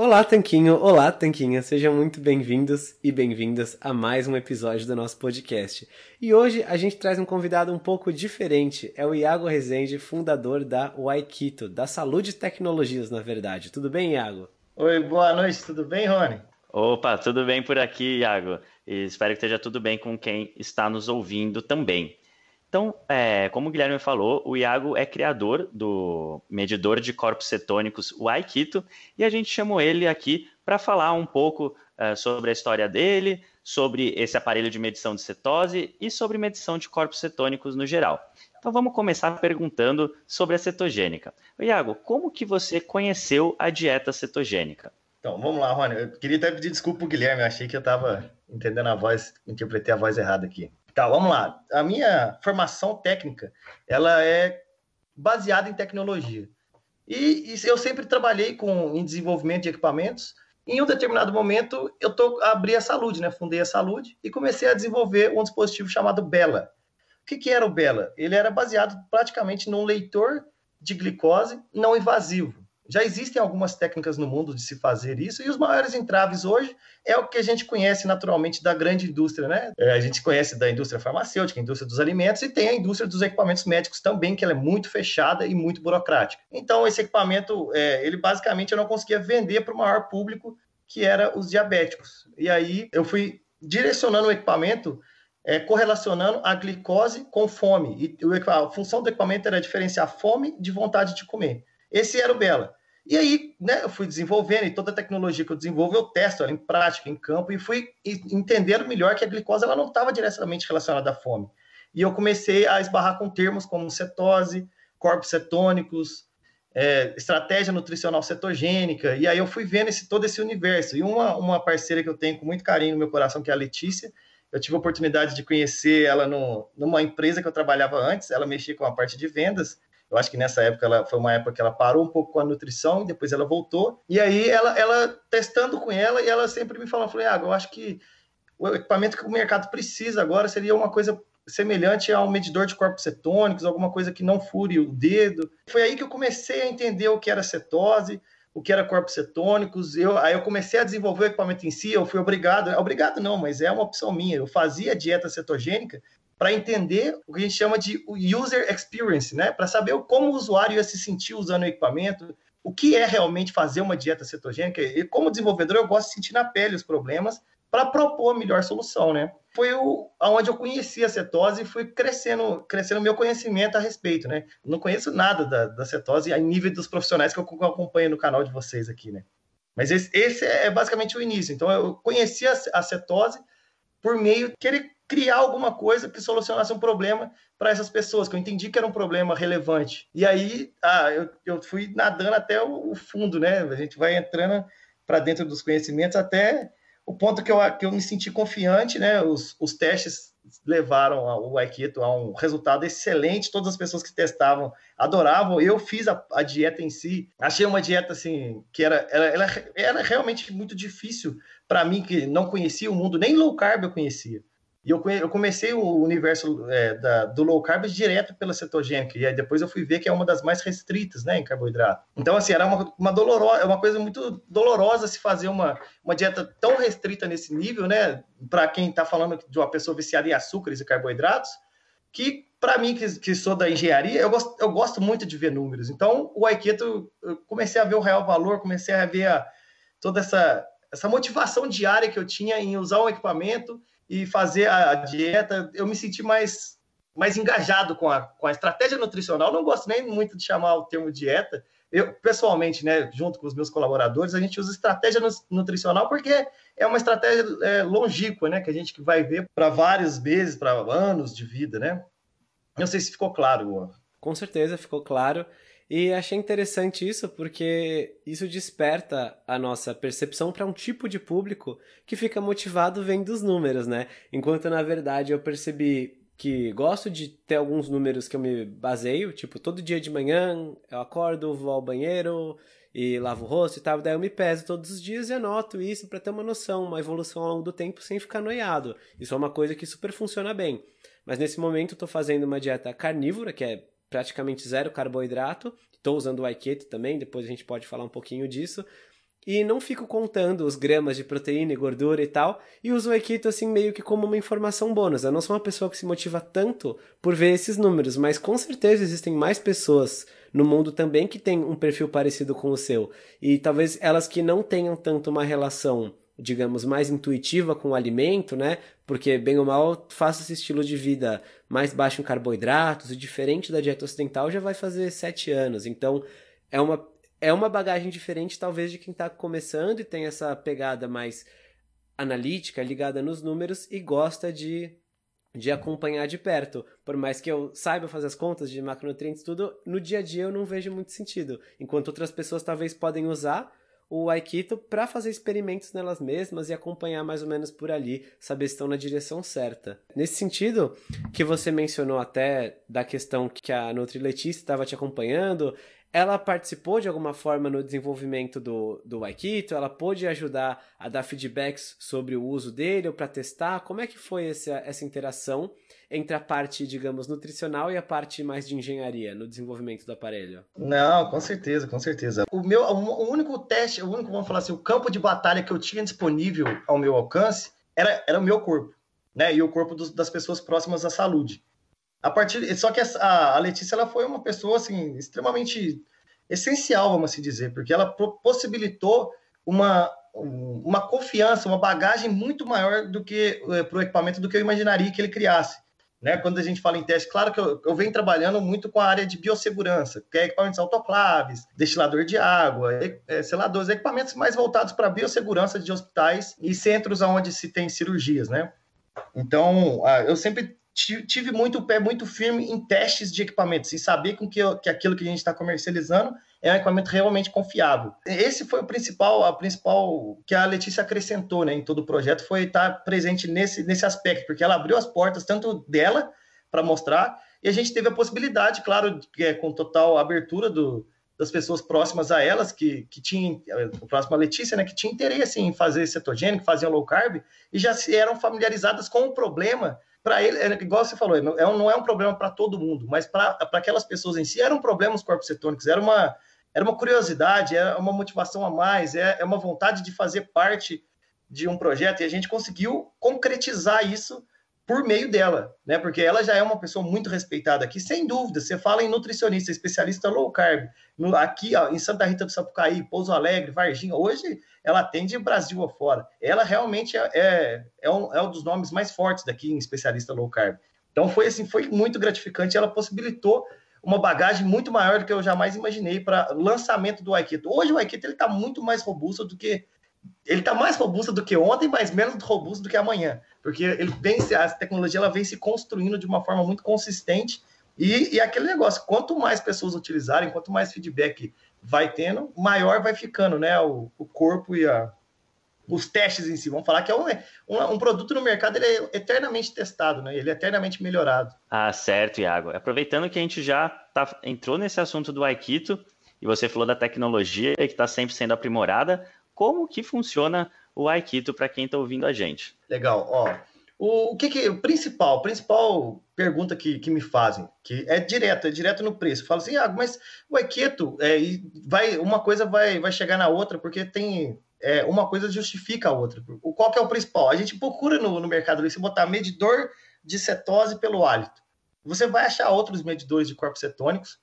Olá, Tanquinho! Olá, Tanquinha! Sejam muito bem-vindos e bem-vindas a mais um episódio do nosso podcast. E hoje a gente traz um convidado um pouco diferente. É o Iago Rezende, fundador da Waikito, da Saúde Tecnologias, na verdade. Tudo bem, Iago? Oi, boa noite, tudo bem, Rony? Opa, tudo bem por aqui, Iago. E espero que esteja tudo bem com quem está nos ouvindo também. Então, é, como o Guilherme falou, o Iago é criador do medidor de corpos cetônicos, o Aikito, e a gente chamou ele aqui para falar um pouco é, sobre a história dele, sobre esse aparelho de medição de cetose e sobre medição de corpos cetônicos no geral. Então vamos começar perguntando sobre a cetogênica. Iago, como que você conheceu a dieta cetogênica? Então, vamos lá, Rony. Eu queria até pedir desculpa pro Guilherme, eu achei que eu estava entendendo a voz, interpretei a voz errada aqui. Tá, vamos lá. A minha formação técnica, ela é baseada em tecnologia. E, e, eu sempre trabalhei com em desenvolvimento de equipamentos. Em um determinado momento, eu tô, abri a Saúde, né? Fundei a Saúde e comecei a desenvolver um dispositivo chamado Bela. O que, que era o Bela? Ele era baseado praticamente num leitor de glicose não invasivo. Já existem algumas técnicas no mundo de se fazer isso, e os maiores entraves hoje é o que a gente conhece naturalmente da grande indústria, né? É, a gente conhece da indústria farmacêutica, indústria dos alimentos, e tem a indústria dos equipamentos médicos também, que ela é muito fechada e muito burocrática. Então, esse equipamento, é, ele basicamente eu não conseguia vender para o maior público, que era os diabéticos. E aí eu fui direcionando o equipamento é, correlacionando a glicose com fome. E a função do equipamento era diferenciar fome de vontade de comer. Esse era o Bela. E aí, né, eu fui desenvolvendo, e toda a tecnologia que eu desenvolvo, eu testo ela em prática, em campo, e fui entendendo melhor que a glicose ela não estava diretamente relacionada à fome. E eu comecei a esbarrar com termos como cetose, corpos cetônicos, é, estratégia nutricional cetogênica, e aí eu fui vendo esse, todo esse universo. E uma, uma parceira que eu tenho com muito carinho no meu coração, que é a Letícia, eu tive a oportunidade de conhecer ela no, numa empresa que eu trabalhava antes, ela mexia com a parte de vendas, eu acho que nessa época ela foi uma época que ela parou um pouco com a nutrição e depois ela voltou. E aí ela, ela testando com ela e ela sempre me falou, falei, ah, eu acho que o equipamento que o mercado precisa agora seria uma coisa semelhante a um medidor de corpos cetônicos, alguma coisa que não fure o dedo. Foi aí que eu comecei a entender o que era cetose, o que era corpos cetônicos. Eu, aí eu comecei a desenvolver o equipamento em si, eu fui obrigado, obrigado não, mas é uma opção minha. Eu fazia dieta cetogênica para entender o que a gente chama de user experience, né? Para saber como o usuário ia se sentir usando o equipamento, o que é realmente fazer uma dieta cetogênica. E como desenvolvedor, eu gosto de sentir na pele os problemas para propor a melhor solução, né? Foi o, onde eu conheci a cetose e fui crescendo, crescendo meu conhecimento a respeito, né? Não conheço nada da, da cetose a nível dos profissionais que eu acompanho no canal de vocês aqui, né? Mas esse, esse é basicamente o início. Então, eu conheci a, a cetose por meio de querer criar alguma coisa que solucionasse um problema para essas pessoas, que eu entendi que era um problema relevante. E aí, ah, eu, eu fui nadando até o, o fundo, né? A gente vai entrando para dentro dos conhecimentos até o ponto que eu, que eu me senti confiante, né? Os, os testes levaram o Aikido a um resultado excelente. Todas as pessoas que testavam adoravam. Eu fiz a, a dieta em si. Achei uma dieta assim que era, era, era, era realmente muito difícil para mim que não conhecia o mundo. Nem low carb eu conhecia. E eu, eu comecei o universo é, da, do low carb direto pela cetogênica, e aí depois eu fui ver que é uma das mais restritas né, em carboidrato. Então, assim, era uma, uma, dolorosa, uma coisa muito dolorosa se fazer uma, uma dieta tão restrita nesse nível, né? Para quem está falando de uma pessoa viciada em açúcares e carboidratos, que para mim, que, que, sou da engenharia, eu gosto, eu gosto muito de ver números. Então, o Aikido, eu comecei a ver o real valor, comecei a ver a, toda essa, essa motivação diária que eu tinha em usar o equipamento e fazer a dieta, eu me senti mais, mais engajado com a, com a estratégia nutricional. Não gosto nem muito de chamar o termo dieta. Eu, pessoalmente, né, junto com os meus colaboradores, a gente usa estratégia nutricional porque é uma estratégia é, longínqua, né, que a gente vai ver para vários meses, para anos de vida, né? Não sei se ficou claro. Com certeza ficou claro. E achei interessante isso porque isso desperta a nossa percepção para um tipo de público que fica motivado vendo os números, né? Enquanto na verdade eu percebi que gosto de ter alguns números que eu me baseio, tipo, todo dia de manhã eu acordo, vou ao banheiro e lavo o rosto e tal, daí eu me peso todos os dias e anoto isso para ter uma noção, uma evolução ao longo do tempo sem ficar noiado. Isso é uma coisa que super funciona bem. Mas nesse momento eu tô fazendo uma dieta carnívora, que é praticamente zero carboidrato. Estou usando o Aiketo também, depois a gente pode falar um pouquinho disso. E não fico contando os gramas de proteína e gordura e tal, e uso o Aikido assim meio que como uma informação bônus. Eu não sou uma pessoa que se motiva tanto por ver esses números, mas com certeza existem mais pessoas no mundo também que têm um perfil parecido com o seu. E talvez elas que não tenham tanto uma relação digamos, mais intuitiva com o alimento, né? Porque, bem ou mal, faça esse estilo de vida mais baixo em carboidratos e diferente da dieta ocidental já vai fazer sete anos. Então, é uma, é uma bagagem diferente, talvez, de quem está começando e tem essa pegada mais analítica, ligada nos números e gosta de, de acompanhar de perto. Por mais que eu saiba fazer as contas de macronutrientes tudo, no dia a dia eu não vejo muito sentido. Enquanto outras pessoas talvez podem usar o Aikito para fazer experimentos nelas mesmas e acompanhar mais ou menos por ali, saber se estão na direção certa. Nesse sentido, que você mencionou até da questão que a Nutri Letícia estava te acompanhando, ela participou de alguma forma no desenvolvimento do, do Aikito? Ela pôde ajudar a dar feedbacks sobre o uso dele ou para testar? Como é que foi essa, essa interação? Entre a parte, digamos, nutricional e a parte mais de engenharia no desenvolvimento do aparelho? Não, com certeza, com certeza. O meu, o único teste, o único, vamos falar assim, o campo de batalha que eu tinha disponível ao meu alcance era, era o meu corpo, né? E o corpo dos, das pessoas próximas à saúde. A partir, só que a, a Letícia ela foi uma pessoa assim extremamente essencial, vamos assim dizer, porque ela possibilitou uma uma confiança, uma bagagem muito maior do que eh, para o equipamento do que eu imaginaria que ele criasse. Né? Quando a gente fala em teste, claro que eu, eu venho trabalhando muito com a área de biossegurança, que é equipamentos autoclaves, destilador de água, é, seladores, equipamentos mais voltados para a biossegurança de hospitais e centros onde se tem cirurgias, né? Então, eu sempre tive muito o pé muito firme em testes de equipamentos e saber com que, que aquilo que a gente está comercializando é um equipamento realmente confiável. Esse foi o principal, a principal que a Letícia acrescentou né, em todo o projeto, foi estar presente nesse, nesse aspecto, porque ela abriu as portas tanto dela para mostrar, e a gente teve a possibilidade, claro, é, com total abertura do, das pessoas próximas a elas, que, que tinham, próxima a Letícia, né, que tinha interesse em fazer cetogênico, faziam low carb, e já eram familiarizadas com o problema. Para ele, é, igual você falou, não é um, não é um problema para todo mundo, mas para aquelas pessoas em si, era um problema os corpos cetônicos, era uma, era uma curiosidade, era uma motivação a mais, é, é uma vontade de fazer parte de um projeto, e a gente conseguiu concretizar isso por meio dela, né? Porque ela já é uma pessoa muito respeitada aqui, sem dúvida. Você fala em nutricionista, especialista low carb, no, aqui ó, em Santa Rita do Sapucaí, Pouso Alegre, Varginha, hoje ela atende Brasil afora. Ela realmente é, é, é, um, é um dos nomes mais fortes daqui em especialista low carb. Então foi assim, foi muito gratificante. Ela possibilitou uma bagagem muito maior do que eu jamais imaginei para lançamento do Aikito. Hoje o Aikito ele está muito mais robusto do que ele está mais robusto do que ontem, mas menos robusto do que amanhã, porque ele vem, a tecnologia ela vem se construindo de uma forma muito consistente e, e aquele negócio, quanto mais pessoas utilizarem, quanto mais feedback vai tendo, maior vai ficando, né, o, o corpo e a, os testes em si. Vamos falar que é um, um, um, produto no mercado, ele é eternamente testado, né? Ele é eternamente melhorado. Ah, certo, Iago. Aproveitando que a gente já tá, entrou nesse assunto do Aikito, e você falou da tecnologia que está sempre sendo aprimorada, como que funciona o Aikito para quem está ouvindo a gente. Legal, ó. O, o que que o principal, principal pergunta que, que me fazem, que é direto, é direto no preço. Fala assim, ah, mas o Aikito é, vai, uma coisa vai, vai chegar na outra porque tem é, uma coisa justifica a outra. O qual que é o principal? A gente procura no, no mercado se botar medidor de cetose pelo hálito. Você vai achar outros medidores de corpos cetônicos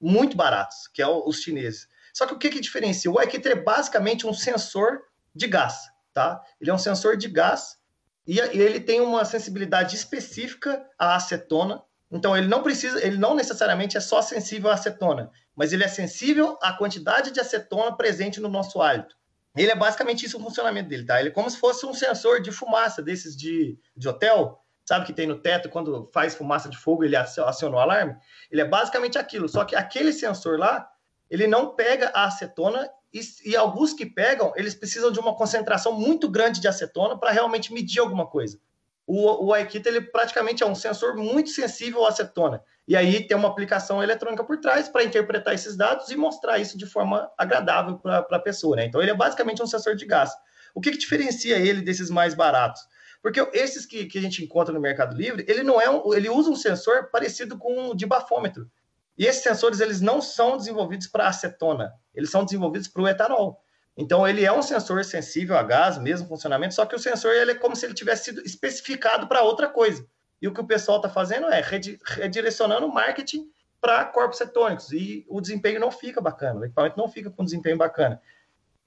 muito baratos, que é os chineses. Só que o que, que diferencia? O Aikito é basicamente um sensor de gás, tá? Ele é um sensor de gás e ele tem uma sensibilidade específica à acetona. Então ele não precisa, ele não necessariamente é só sensível à acetona, mas ele é sensível à quantidade de acetona presente no nosso hálito. Ele é basicamente isso o funcionamento dele, tá? Ele é como se fosse um sensor de fumaça desses de, de hotel, sabe que tem no teto quando faz fumaça de fogo ele aciona o alarme. Ele é basicamente aquilo, só que aquele sensor lá ele não pega a acetona e, e, alguns que pegam, eles precisam de uma concentração muito grande de acetona para realmente medir alguma coisa. O, o Aikita, ele praticamente é um sensor muito sensível à acetona. E aí tem uma aplicação eletrônica por trás para interpretar esses dados e mostrar isso de forma agradável para a pessoa. Né? Então ele é basicamente um sensor de gás. O que, que diferencia ele desses mais baratos? Porque esses que, que a gente encontra no Mercado Livre, ele não é um, ele usa um sensor parecido com o de bafômetro. E esses sensores eles não são desenvolvidos para acetona, eles são desenvolvidos para o etanol. Então ele é um sensor sensível a gás, mesmo funcionamento, só que o sensor ele é como se ele tivesse sido especificado para outra coisa. E o que o pessoal está fazendo é redirecionando o marketing para corpos cetônicos e o desempenho não fica bacana, o equipamento não fica com desempenho bacana.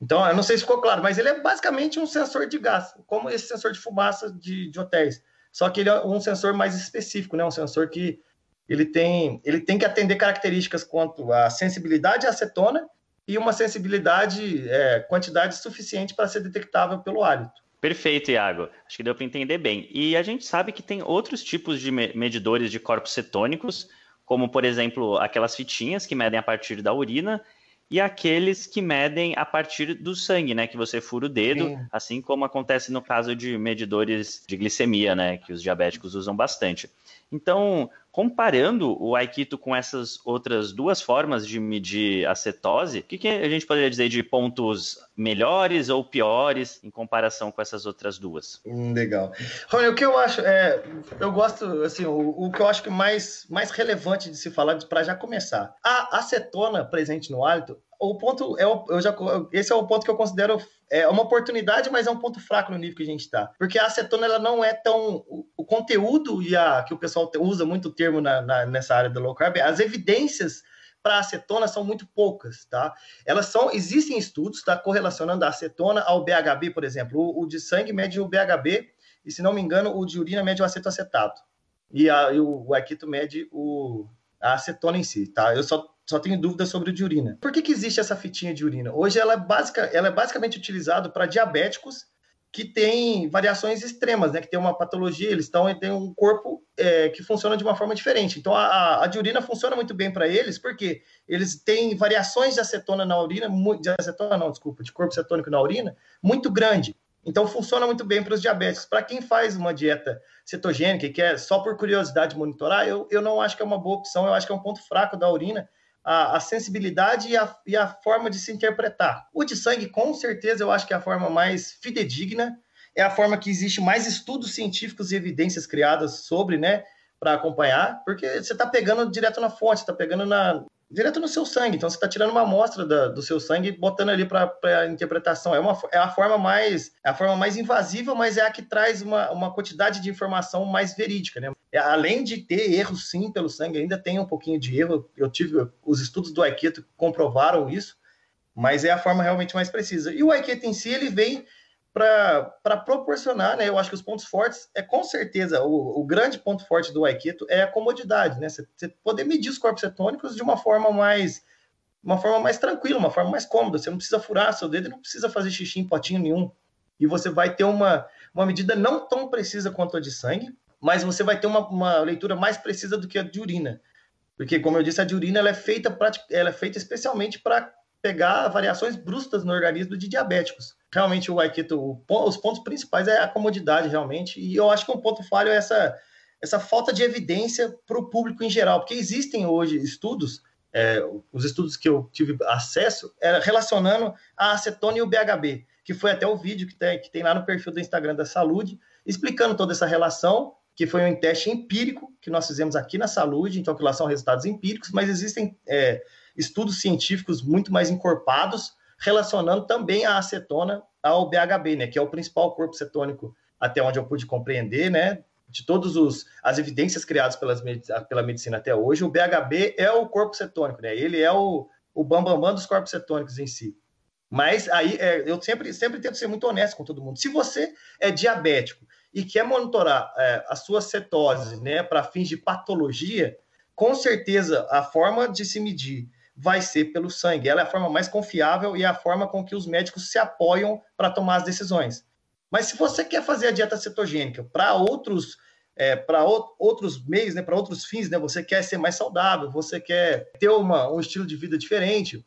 Então, eu não sei se ficou claro, mas ele é basicamente um sensor de gás, como esse sensor de fumaça de, de hotéis. Só que ele é um sensor mais específico, né? um sensor que ele tem, ele tem que atender características quanto à sensibilidade à acetona e uma sensibilidade, é, quantidade suficiente para ser detectável pelo hálito. Perfeito, Iago. Acho que deu para entender bem. E a gente sabe que tem outros tipos de medidores de corpos cetônicos, como, por exemplo, aquelas fitinhas que medem a partir da urina e aqueles que medem a partir do sangue, né? Que você fura o dedo, Sim. assim como acontece no caso de medidores de glicemia, né? Que os diabéticos usam bastante. Então, comparando o Aikito com essas outras duas formas de medir a cetose, o que, que, a gente poderia dizer de pontos melhores ou piores em comparação com essas outras duas? Hum, legal. Rony, o que eu acho, é, eu gosto, assim, o, o, que eu acho que mais, mais relevante de se falar, para já começar, a acetona presente no hálito, o ponto é o, eu já, esse é o ponto que eu considero é uma oportunidade, mas é um ponto fraco no nível que a gente está. Porque a acetona ela não é tão. O, o, conteúdo e a que o pessoal usa muito o termo na, na, nessa área do low carb, as evidências para acetona são muito poucas, tá? Elas são, existem estudos, tá, correlacionando a acetona ao BHB, por exemplo. O, o de sangue mede o BHB e, se não me engano, o de urina mede o acetoacetato. E, a, e o, o Akito mede o, a acetona em si, tá? Eu só só tenho dúvidas sobre o de urina. Por que, que existe essa fitinha de urina? Hoje ela é, ela é basicamente utilizada para diabéticos que têm variações extremas, né? Que tem uma patologia, eles estão têm um corpo é, que funciona de uma forma diferente. Então a, a de urina funciona muito bem para eles, porque eles têm variações de acetona na urina, de acetona não, desculpa, de corpo cetônico na urina, muito grande. Então funciona muito bem para os diabéticos. Para quem faz uma dieta cetogênica e quer só por curiosidade monitorar, eu, eu não acho que é uma boa opção, eu acho que é um ponto fraco da urina a, a sensibilidade e a, e a, forma de se interpretar. O de sangue, com certeza, eu acho que é a forma mais fidedigna, é a forma que existe mais estudos científicos e evidências criadas sobre, né, para acompanhar, porque você está pegando direto na fonte, está pegando na, direto no seu sangue. Então você está tirando uma amostra da, do seu sangue e botando ali para a interpretação. É, uma, é a forma mais é a forma mais invasiva, mas é a que traz uma, uma quantidade de informação mais verídica, né? É, além de ter erros sim pelo sangue, ainda tem um pouquinho de erro. Eu tive os estudos do Aikito comprovaram isso, mas é a forma realmente mais precisa. E o Aikito em si ele vem para proporcionar, né? Eu acho que os pontos fortes é com certeza o, o grande ponto forte do Aikido é a comodidade, né? Você, poder medir os corpos cetônicos de uma forma mais uma forma mais tranquila, uma forma mais cômoda. Você não precisa furar seu dedo, não precisa fazer xixi em potinho nenhum. E você vai ter uma, uma medida não tão precisa quanto a de sangue, mas você vai ter uma, uma leitura mais precisa do que a de urina. Porque, como eu disse, a de urina ela é feita, pra, ela é feita especialmente para pegar variações bruscas no organismo de diabéticos realmente o Aikido, os pontos principais é a comodidade, realmente, e eu acho que um ponto falho é essa, essa falta de evidência para o público em geral, porque existem hoje estudos, é, os estudos que eu tive acesso, era relacionando a acetona e o BHB, que foi até o vídeo que tem, que tem lá no perfil do Instagram da Saúde, explicando toda essa relação, que foi um teste empírico que nós fizemos aqui na Saúde, então que lá são resultados empíricos, mas existem é, estudos científicos muito mais encorpados, relacionando também a acetona ao BHB, né, que é o principal corpo cetônico, até onde eu pude compreender, né, de todas as evidências criadas pelas, pela medicina até hoje, o BHB é o corpo cetônico, né, ele é o, o bambambam bam, bam dos corpos cetônicos em si. Mas aí é, eu sempre, sempre tento ser muito honesto com todo mundo. Se você é diabético e quer monitorar é, a sua cetose né, para fins de patologia, com certeza a forma de se medir vai ser pelo sangue. Ela é a forma mais confiável e é a forma com que os médicos se apoiam para tomar as decisões. Mas se você quer fazer a dieta cetogênica para outros é, para outros meios, né, para outros fins, né, você quer ser mais saudável, você quer ter uma, um estilo de vida diferente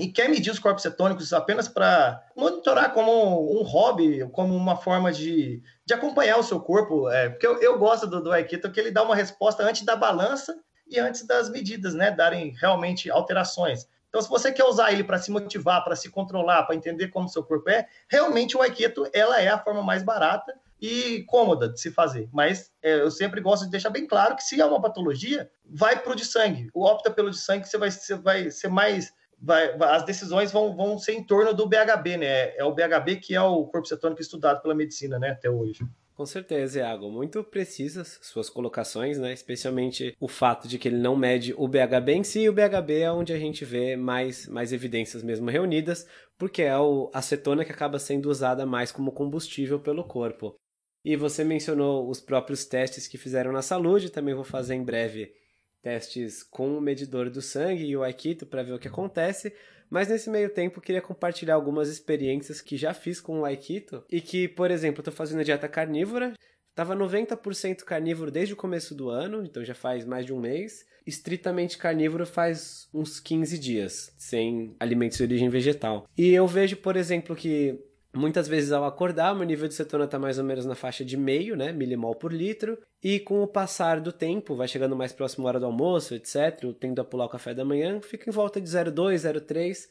e quer medir os corpos cetônicos apenas para monitorar como um hobby, como uma forma de, de acompanhar o seu corpo, é, porque eu, eu gosto do, do Aikido, que ele dá uma resposta antes da balança e antes das medidas, né, darem realmente alterações. Então, se você quer usar ele para se motivar, para se controlar, para entender como seu corpo é, realmente o Aikido ela é a forma mais barata e cômoda de se fazer. Mas é, eu sempre gosto de deixar bem claro que se é uma patologia, vai para o de sangue. O opta pelo de sangue, você vai, você vai ser mais. Vai, as decisões vão, vão ser em torno do BHB, né? É o BHB que é o corpo cetônico estudado pela medicina, né, até hoje. Com certeza, Iago. Muito precisas suas colocações, né? Especialmente o fato de que ele não mede o BHB em si, o BHB é onde a gente vê mais, mais evidências mesmo reunidas, porque é o acetona que acaba sendo usada mais como combustível pelo corpo. E você mencionou os próprios testes que fizeram na saúde, também vou fazer em breve testes com o medidor do sangue e o Aikito para ver o que acontece. Mas nesse meio tempo, queria compartilhar algumas experiências que já fiz com o Aikito e que, por exemplo, tô fazendo dieta carnívora, Tava 90% carnívoro desde o começo do ano, então já faz mais de um mês. Estritamente carnívoro faz uns 15 dias, sem alimentos de origem vegetal. E eu vejo, por exemplo, que Muitas vezes ao acordar, meu nível de cetona está mais ou menos na faixa de meio, né, milimol por litro, e com o passar do tempo, vai chegando mais próximo à hora do almoço, etc, tendo a pular o café da manhã, fica em volta de 0,2, 0,3,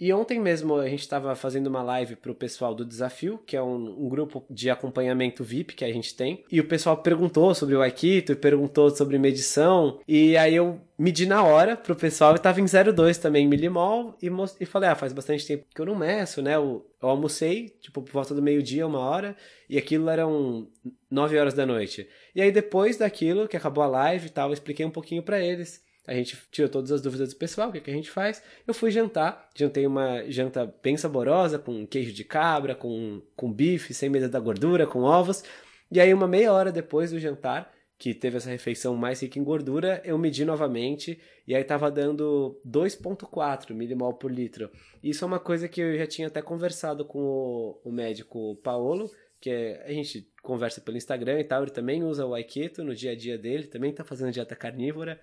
e ontem mesmo a gente estava fazendo uma live para o pessoal do Desafio, que é um, um, grupo de acompanhamento VIP que a gente tem. E o pessoal perguntou sobre o Aikito, perguntou sobre medição. E aí eu medi na hora pro pessoal e tava em 0,2 também milimol. E, e falei, ah, faz bastante tempo que eu não meço, né? Eu, eu almocei, tipo, por volta do meio-dia, uma hora. E aquilo eram 9 horas da noite. E aí depois daquilo, que acabou a live e tal, eu expliquei um pouquinho para eles a gente tirou todas as dúvidas do pessoal, o que, que a gente faz. Eu fui jantar, jantei uma janta bem saborosa, com queijo de cabra, com, com bife, sem medo da gordura, com ovos. E aí, uma meia hora depois do jantar, que teve essa refeição mais rica em gordura, eu medi novamente e aí tava dando 2.4 milimol por litro. Isso é uma coisa que eu já tinha até conversado com o, o médico Paolo, que é, a gente conversa pelo Instagram e tal, ele também usa o Aikito no dia a dia dele, também tá fazendo dieta carnívora.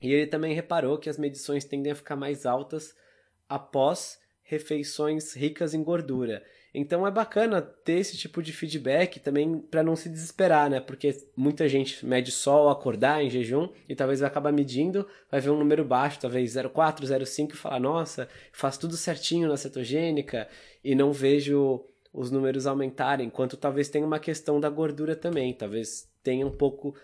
E ele também reparou que as medições tendem a ficar mais altas após refeições ricas em gordura. Então é bacana ter esse tipo de feedback também para não se desesperar, né? Porque muita gente mede só ao acordar em jejum e talvez vai acabar medindo, vai ver um número baixo, talvez 0,4, 0,5 e falar, nossa, faz tudo certinho na cetogênica e não vejo os números aumentarem, enquanto talvez tenha uma questão da gordura também, talvez tenha um pouco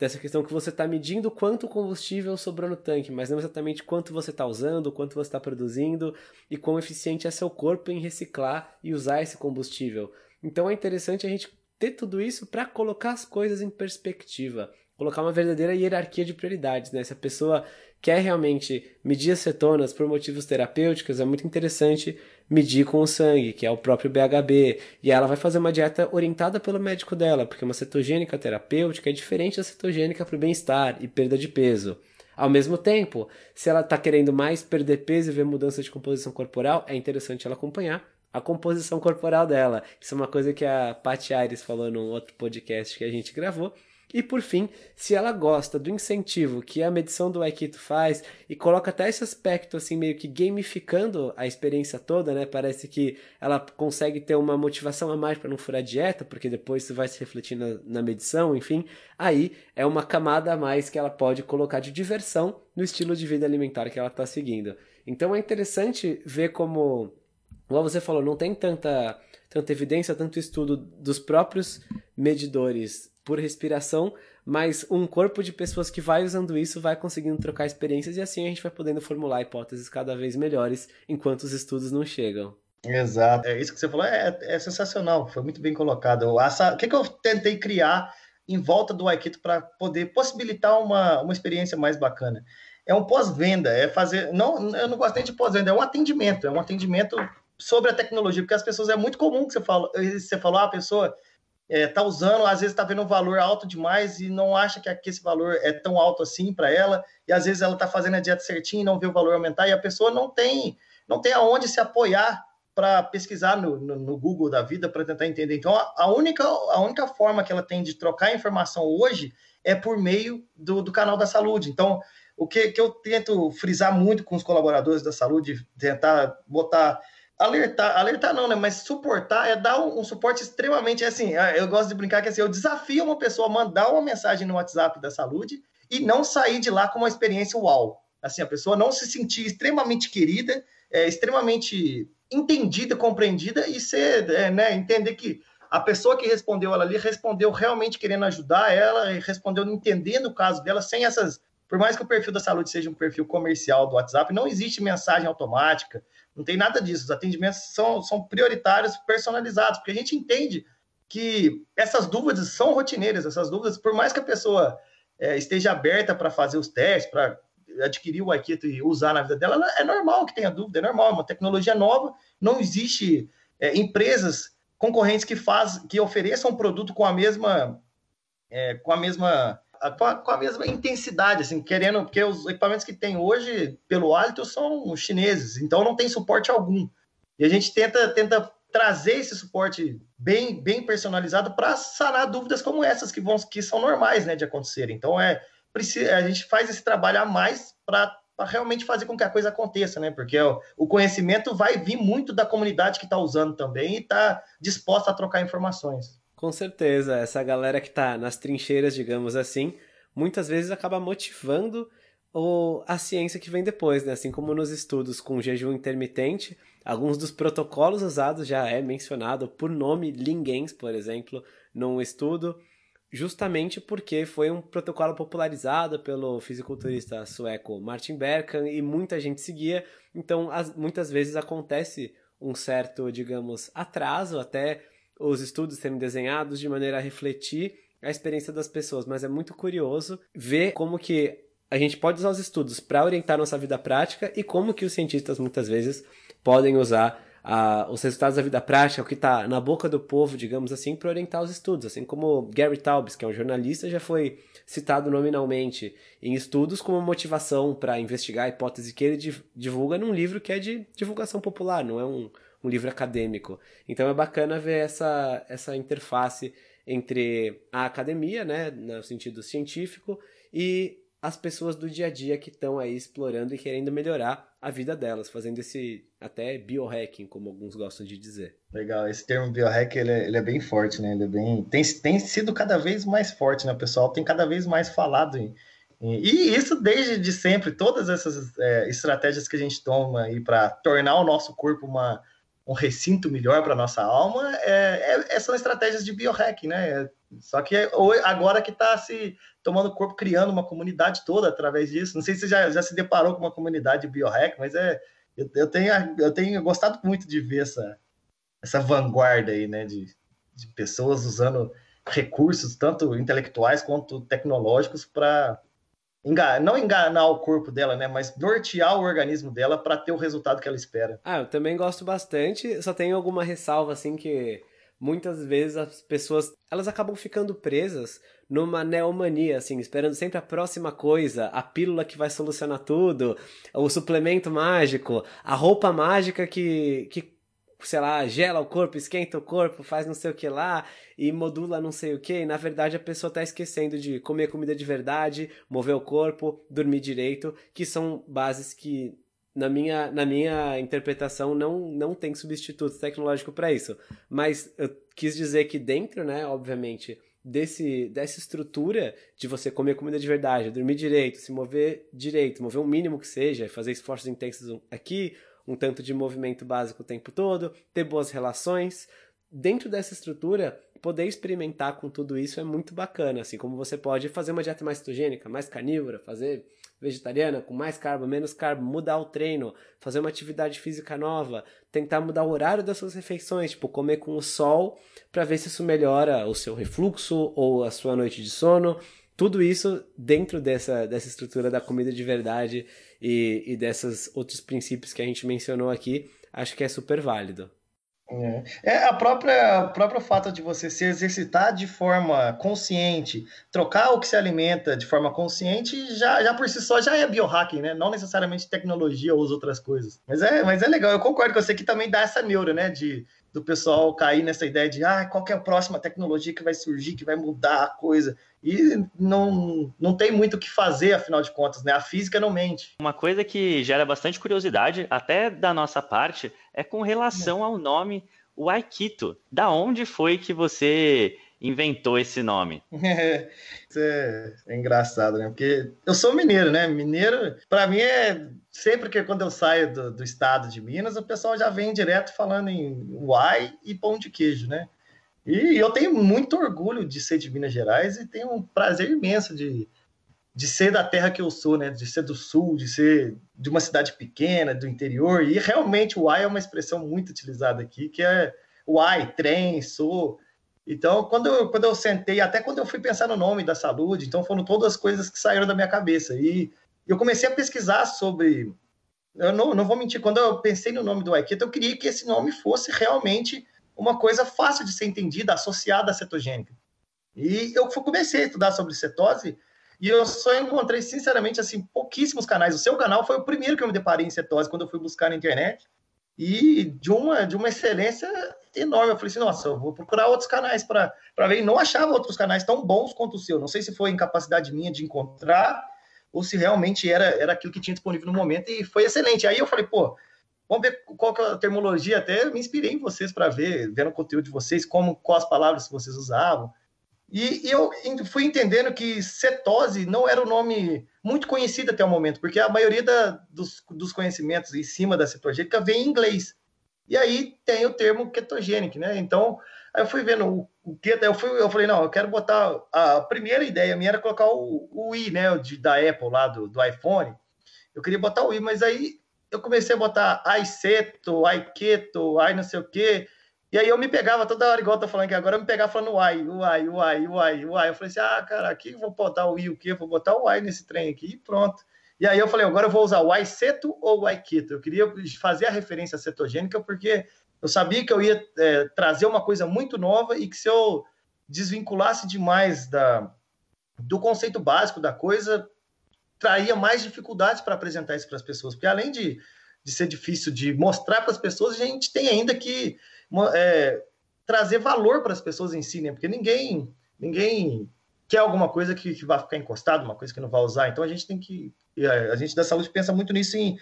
dessa questão que você está medindo quanto combustível sobrou no tanque, mas não exatamente quanto você está usando, quanto você está produzindo e quão eficiente é seu corpo em reciclar e usar esse combustível. Então é interessante a gente ter tudo isso para colocar as coisas em perspectiva, colocar uma verdadeira hierarquia de prioridades, né? Se a pessoa quer realmente medir as cetonas por motivos terapêuticos, é muito interessante medir com o sangue, que é o próprio BHB, e ela vai fazer uma dieta orientada pelo médico dela, porque uma cetogênica terapêutica é diferente da cetogênica para o bem-estar e perda de peso. Ao mesmo tempo, se ela está querendo mais perder peso e ver mudança de composição corporal, é interessante ela acompanhar a composição corporal dela. Isso é uma coisa que a Paty Aires falou num outro podcast que a gente gravou, e por fim, se ela gosta do incentivo que a medição do Aikito faz e coloca até esse aspecto assim meio que gamificando a experiência toda, né? Parece que ela consegue ter uma motivação a mais para não furar dieta, porque depois isso vai se refletir na, na medição, enfim. Aí é uma camada a mais que ela pode colocar de diversão no estilo de vida alimentar que ela está seguindo. Então é interessante ver como, como você falou, não tem tanta tanta evidência, tanto estudo dos próprios medidores por respiração, mas um corpo de pessoas que vai usando isso vai conseguindo trocar experiências e assim a gente vai podendo formular hipóteses cada vez melhores enquanto os estudos não chegam. Exato. É isso que você falou é, é sensacional, foi muito bem colocado. O que, que eu tentei criar em volta do Aikito para poder possibilitar uma, uma experiência mais bacana? É um pós-venda, é fazer. Não, eu não gosto nem de pós-venda, é um atendimento, é um atendimento sobre a tecnologia, porque as pessoas é muito comum que você fala, você falou, ah, a pessoa está é, usando, às vezes está vendo um valor alto demais e não acha que, que esse valor é tão alto assim para ela, e às vezes ela está fazendo a dieta certinha e não vê o valor aumentar, e a pessoa não tem, não tem aonde se apoiar para pesquisar no, no, no, Google da vida para tentar entender. Então, a, a, única, a única forma que ela tem de trocar informação hoje é por meio do, do canal da saúde. Então, o que, que eu tento frisar muito com os colaboradores da saúde, tentar botar alertar, alertar não, né? Mas suportar é dar um, um, suporte extremamente assim. É, eu gosto de brincar que assim, eu desafio uma pessoa a mandar uma mensagem no WhatsApp da saúde e não sair de lá com uma experiência uau. Assim, a pessoa não se sentir extremamente querida, é, extremamente entendida, compreendida e ser, é, né, entender que a pessoa que respondeu ela ali respondeu realmente querendo ajudar ela, e respondeu entendendo o caso dela, sem essas. Por mais que o perfil da saúde seja um perfil comercial do WhatsApp, não existe mensagem automática, não tem nada disso. Os atendimentos são, são prioritários, personalizados, porque a gente entende que essas dúvidas são rotineiras, essas dúvidas, por mais que a pessoa é, esteja aberta para fazer os testes, para adquirir o Aikito e usar na vida dela, é normal que tenha dúvida, é normal, é uma tecnologia nova, não existe é, empresas concorrentes que faz, que ofereçam um produto com a mesma é, com a mesma com a, com a, mesma intensidade, assim, querendo, porque os equipamentos que tem hoje pelo hálito são chineses, então não tem suporte algum. E a gente tenta, tenta trazer esse suporte bem, bem personalizado para sanar dúvidas como essas que vão que são normais, né, de acontecer. Então é a gente faz esse trabalho a mais para realmente fazer com que a coisa aconteça, né? Porque o conhecimento vai vir muito da comunidade que está usando também e está disposta a trocar informações. Com certeza, essa galera que está nas trincheiras, digamos assim, muitas vezes acaba motivando o, a ciência que vem depois, né? Assim como nos estudos com jejum intermitente, alguns dos protocolos usados já é mencionado por nome Lingens, por exemplo, num estudo, justamente porque foi um protocolo popularizado pelo fisiculturista sueco Martin Berkan e muita gente seguia, então as, muitas vezes acontece um certo, digamos, atraso até os estudos serem desenhados de maneira a refletir a experiência das pessoas, mas é muito curioso ver como que a gente pode usar os estudos para orientar nossa vida prática e como que os cientistas muitas vezes podem usar os resultados da vida prática, o que está na boca do povo, digamos assim, para orientar os estudos. Assim como Gary Taubes, que é um jornalista, já foi citado nominalmente em estudos como motivação para investigar a hipótese que ele divulga num livro que é de divulgação popular, não é um, um livro acadêmico. Então é bacana ver essa, essa interface entre a academia, né, no sentido científico, e as pessoas do dia a dia que estão aí explorando e querendo melhorar a vida delas, fazendo esse até biohacking, como alguns gostam de dizer. Legal, esse termo biohack ele é, ele é bem forte, né? Ele é bem tem, tem sido cada vez mais forte, né? Pessoal tem cada vez mais falado em e isso desde de sempre, todas essas é, estratégias que a gente toma aí para tornar o nosso corpo uma, um recinto melhor para nossa alma é, é, são estratégias de biohack, né? Só que agora que está se tomando corpo, criando uma comunidade toda através disso. Não sei se você já, já se deparou com uma comunidade biohack, mas é, eu, eu, tenho, eu tenho gostado muito de ver essa, essa vanguarda aí, né? De, de pessoas usando recursos, tanto intelectuais quanto tecnológicos, para enganar, não enganar o corpo dela, né? Mas nortear o organismo dela para ter o resultado que ela espera. Ah, eu também gosto bastante. Só tenho alguma ressalva, assim, que muitas vezes as pessoas elas acabam ficando presas numa neomania, assim, esperando sempre a próxima coisa, a pílula que vai solucionar tudo, o suplemento mágico, a roupa mágica que, que sei lá, gela o corpo, esquenta o corpo, faz não sei o que lá e modula não sei o que. E na verdade a pessoa está esquecendo de comer comida de verdade, mover o corpo, dormir direito, que são bases que na minha, na minha interpretação, não, não tem substituto tecnológico para isso. Mas eu quis dizer que dentro, né, obviamente, desse, dessa estrutura de você comer comida de verdade, dormir direito, se mover direito, mover o mínimo que seja, fazer esforços intensos aqui, um tanto de movimento básico o tempo todo, ter boas relações. Dentro dessa estrutura, poder experimentar com tudo isso é muito bacana, assim como você pode fazer uma dieta mais cetogênica, mais carnívora, fazer vegetariana, com mais carbo, menos carbo, mudar o treino, fazer uma atividade física nova, tentar mudar o horário das suas refeições, tipo comer com o sol, para ver se isso melhora o seu refluxo ou a sua noite de sono. Tudo isso dentro dessa, dessa estrutura da comida de verdade e, e desses outros princípios que a gente mencionou aqui, acho que é super válido. É. é, a própria, o próprio fato de você se exercitar de forma consciente, trocar o que se alimenta de forma consciente, já, já por si só já é biohacking, né? Não necessariamente tecnologia ou as outras coisas. Mas é, mas é legal, eu concordo com você que também dá essa neura, né? De, do pessoal cair nessa ideia de ah, qual é a próxima tecnologia que vai surgir, que vai mudar a coisa. E não, não tem muito o que fazer, afinal de contas, né? A física não mente. Uma coisa que gera bastante curiosidade, até da nossa parte, é com relação ao nome Waikito. Da onde foi que você inventou esse nome? Isso é, é, engraçado, né? Porque eu sou mineiro, né? Mineiro, para mim, é sempre que quando eu saio do, do, estado de Minas, o pessoal já vem direto falando em uai e pão de queijo, né? E eu tenho muito orgulho de ser de Minas Gerais e tenho um prazer imenso de, de ser da terra que eu sou, né? De ser do sul, de ser de uma cidade pequena, do interior. E realmente o ai é uma expressão muito utilizada aqui, que é o ai, trem, sou. Então, quando eu, quando eu sentei, até quando eu fui pensar no nome da saúde, então foram todas as coisas que saíram da minha cabeça. E eu comecei a pesquisar sobre. Eu não, não vou mentir, quando eu pensei no nome do Aikito, eu queria que esse nome fosse realmente uma coisa fácil de ser entendida, associada à cetogênica. E eu comecei a estudar sobre cetose e eu só encontrei, sinceramente, assim, pouquíssimos canais. O seu canal foi o primeiro que eu me deparei em cetose quando eu fui buscar na internet. E de uma, de uma excelência enorme. Eu falei assim, nossa, eu vou procurar outros canais para ver. E não achava outros canais tão bons quanto o seu. Não sei se foi incapacidade minha de encontrar ou se realmente era, era aquilo que tinha disponível no momento. E foi excelente. Aí eu falei, pô, Vamos ver qual que é a terminologia. Até me inspirei em vocês para ver, vendo o conteúdo de vocês, como, quais palavras vocês usavam. E, e, eu fui entendendo que cetose não era um nome muito conhecido até o momento, porque a maioria da, dos, dos, conhecimentos em cima da cetogênica vem em inglês. E aí tem o termo ketogênico, né? Então, eu fui vendo o, o keto, eu, fui, eu falei, não, eu quero botar. A primeira ideia minha era colocar o, o i, né? De, da Apple lá, do, do iPhone. Eu queria botar o i, mas aí eu comecei a botar ai seto, ai keto, ai não sei o quê. E aí eu me pegava toda hora, igual eu tô falando aqui agora, eu me pegava falando uai, uai, uai, uai, uai. Eu falei assim, ah, cara, aqui eu vou botar o i o quê? Vou botar o uai nesse trem aqui e pronto. E aí eu falei, agora eu vou usar o ai seto ou o ai keto. Eu queria fazer a referência cetogênica porque eu sabia que eu ia é, trazer uma coisa muito nova e que se eu desvinculasse demais da, do conceito básico da coisa, traria mais dificuldades para apresentar isso para as pessoas, porque além de, de ser difícil de mostrar para as pessoas, a gente tem ainda que é, trazer valor para as pessoas em si, né? Porque ninguém, ninguém quer alguma coisa que, que vai ficar encostado, uma coisa que não vai usar. Então a gente tem que. A gente da saúde pensa muito nisso em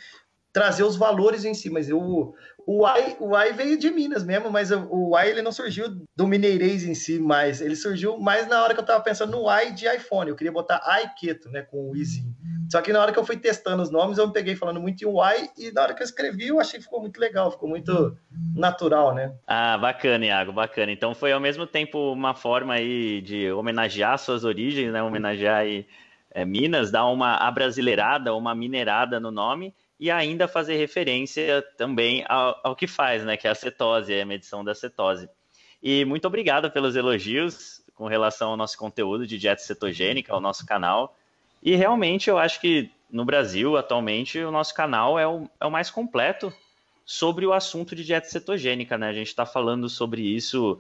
trazer os valores em si, mas eu, o Y, o y veio de Minas mesmo, mas o Y ele não surgiu do mineirês em si, mas ele surgiu mais na hora que eu tava pensando no Y de iPhone. Eu queria botar iKeto, né, com o Izinho. Só que na hora que eu fui testando os nomes, eu me peguei falando muito em Y e na hora que eu escrevi, eu achei que ficou muito legal, ficou muito natural, né? Ah, bacana, Iago, bacana. Então foi ao mesmo tempo uma forma aí de homenagear suas origens, né, homenagear aí é, Minas, dar uma abrasileirada, uma minerada no nome e ainda fazer referência também ao, ao, que faz, né, que é a cetose, a medição da cetose. E muito obrigado pelos elogios com relação ao nosso conteúdo de dieta cetogênica, ao nosso canal. E realmente eu acho que no Brasil, atualmente, o nosso canal é o, é o mais completo sobre o assunto de dieta cetogênica, né? A gente está falando sobre isso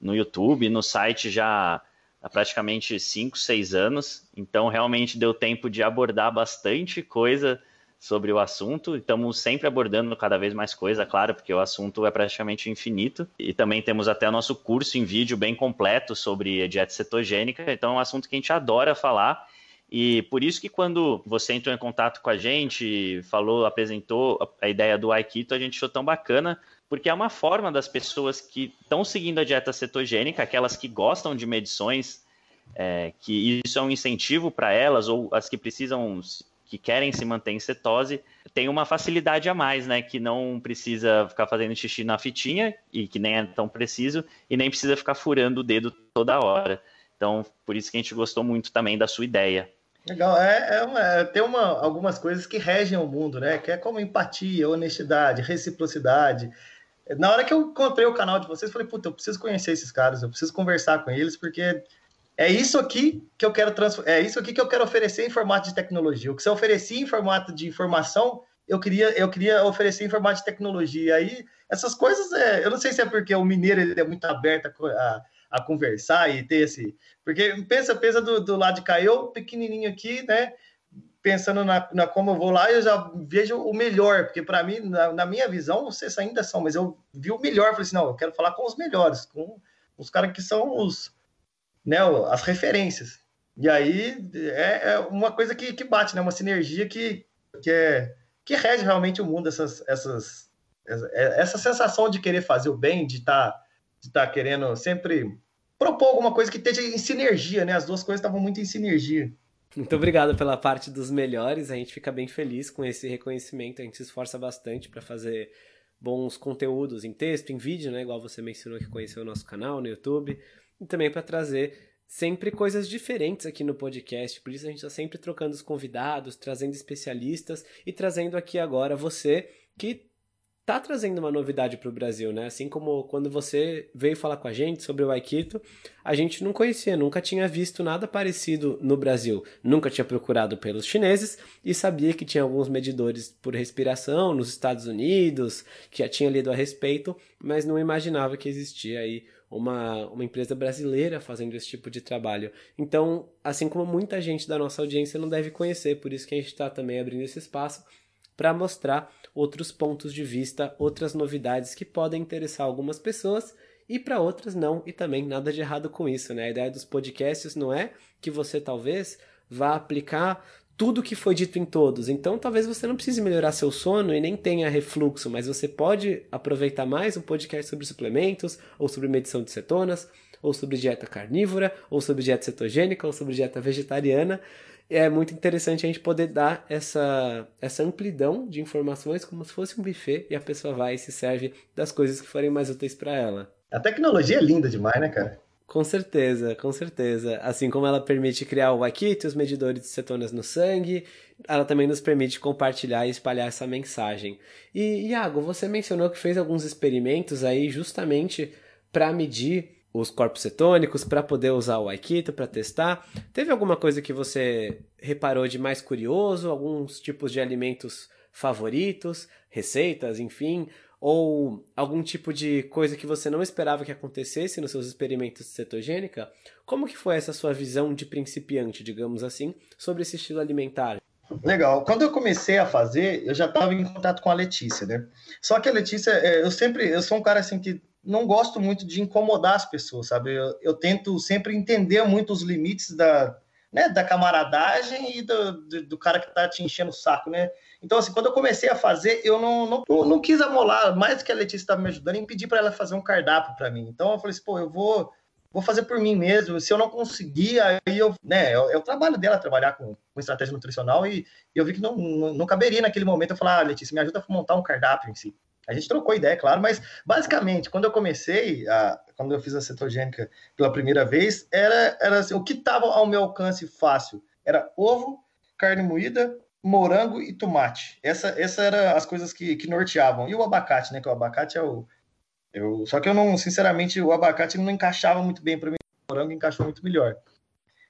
no YouTube, no site já há praticamente 5, 6 anos. Então, realmente deu tempo de abordar bastante coisa sobre o assunto. Estamos sempre abordando cada vez mais coisa, claro, porque o assunto é praticamente infinito. E também temos até o nosso curso em vídeo bem completo sobre dieta cetogênica. Então é um assunto que a gente adora falar. E por isso que quando você entrou em contato com a gente, falou, apresentou a ideia do Aikito, a gente achou tão bacana, porque é uma forma das pessoas que estão seguindo a dieta cetogênica, aquelas que gostam de medições, é, que isso é um incentivo para elas, ou as que precisam que querem se manter em cetose tem uma facilidade a mais, né? Que não precisa ficar fazendo xixi na fitinha, e que nem é tão preciso, e nem precisa ficar furando o dedo toda hora. Então, por isso que a gente gostou muito também da sua ideia. Legal, é, é, uma, é tem uma, algumas coisas que regem o mundo, né? Que é como empatia, honestidade, reciprocidade. Na hora que eu encontrei o canal de vocês, falei, puta, eu preciso conhecer esses caras, eu preciso conversar com eles, porque é isso aqui que eu quero é isso aqui que eu quero oferecer em formato de tecnologia. O que você oferecia em formato de informação, eu queria, eu queria oferecer em formato de tecnologia. Aí, essas coisas, é, eu não sei se é porque o mineiro ele é muito aberto a, a, a conversar e ter esse. Porque pensa, pensa do, do lado de cá, eu pequenininho aqui, né? Pensando na, na como eu vou lá, eu já vejo o melhor, porque para mim, na, na, minha visão, vocês ainda são, mas eu vi o melhor. Falei assim: não, eu quero falar com os melhores, com os caras que são os né, as referências. E aí é, é uma coisa que, que bate, né? Uma sinergia que, que, é, que rege realmente o mundo, essas, essas, essa sensação de querer fazer o bem, de estar tá, de tá querendo sempre propor alguma coisa que esteja em sinergia, né? As duas coisas estavam muito em sinergia. Muito obrigado pela parte dos melhores. A gente fica bem feliz com esse reconhecimento. A gente se esforça bastante para fazer bons conteúdos em texto, em vídeo, né? Igual você mencionou que conheceu o nosso canal no YouTube e também para trazer sempre coisas diferentes aqui no podcast. Por isso a gente está sempre trocando os convidados, trazendo especialistas e trazendo aqui agora você que tá trazendo uma novidade para o Brasil, né? Assim como quando você veio falar com a gente sobre o Aikito, a gente não conhecia, nunca tinha visto nada parecido no Brasil, nunca tinha procurado pelos chineses e sabia que tinha alguns medidores por respiração nos Estados Unidos, que já tinha lido a respeito, mas não imaginava que existia aí uma, uma empresa brasileira fazendo esse tipo de trabalho. Então, assim como muita gente da nossa audiência não deve conhecer, por isso que a gente está também abrindo esse espaço para mostrar outros pontos de vista, outras novidades que podem interessar algumas pessoas e para outras não, e também nada de errado com isso, né? A ideia dos podcasts não é que você talvez vá aplicar tudo que foi dito em todos. Então, talvez você não precise melhorar seu sono e nem tenha refluxo, mas você pode aproveitar mais um podcast sobre suplementos, ou sobre medição de cetonas, ou sobre dieta carnívora, ou sobre dieta cetogênica, ou sobre dieta vegetariana. É muito interessante a gente poder dar essa, essa amplidão de informações como se fosse um buffet e a pessoa vai e se serve das coisas que forem mais úteis para ela. A tecnologia é linda demais, né, cara? Com certeza, com certeza. Assim como ela permite criar o Wakit, os medidores de cetonas no sangue, ela também nos permite compartilhar e espalhar essa mensagem. E, Iago, você mencionou que fez alguns experimentos aí justamente para medir os corpos cetônicos, para poder usar o Aikito para testar. Teve alguma coisa que você reparou de mais curioso? Alguns tipos de alimentos favoritos, receitas, enfim, ou algum tipo de coisa que você não esperava que acontecesse nos seus experimentos de cetogênica, como que foi essa sua visão de principiante, digamos assim, sobre esse estilo alimentar? Legal. Quando eu comecei a fazer, eu já estava em contato com a Letícia, né? Só que a Letícia, é, eu sempre, eu sou um cara assim que não gosto muito de incomodar as pessoas, sabe? Eu, eu tento sempre entender muito os limites da, né, da camaradagem e do, do, do, cara que tá te enchendo o saco, né? Então, assim, quando eu comecei a fazer, eu não, não, não quis amolar, mais que a Letícia estava me ajudando, em pedir para ela fazer um cardápio para mim. Então, eu falei assim, pô, eu vou, vou fazer por mim mesmo. Se eu não conseguir, aí eu, né, é, é o trabalho dela trabalhar com, com estratégia nutricional e, e eu vi que não, não, não, caberia naquele momento eu falar, ah, Letícia, me ajuda a montar um cardápio em si. A gente trocou ideia, claro, mas basicamente, quando eu comecei, a, quando eu fiz a cetogênica pela primeira vez, era, era assim, o que estava ao meu alcance fácil era ovo, carne moída, morango e tomate. Essa, essa era as coisas que, que norteavam. E o abacate, né? Que o abacate é o. Eu, só que eu não, sinceramente, o abacate não encaixava muito bem para mim. O morango encaixou muito melhor.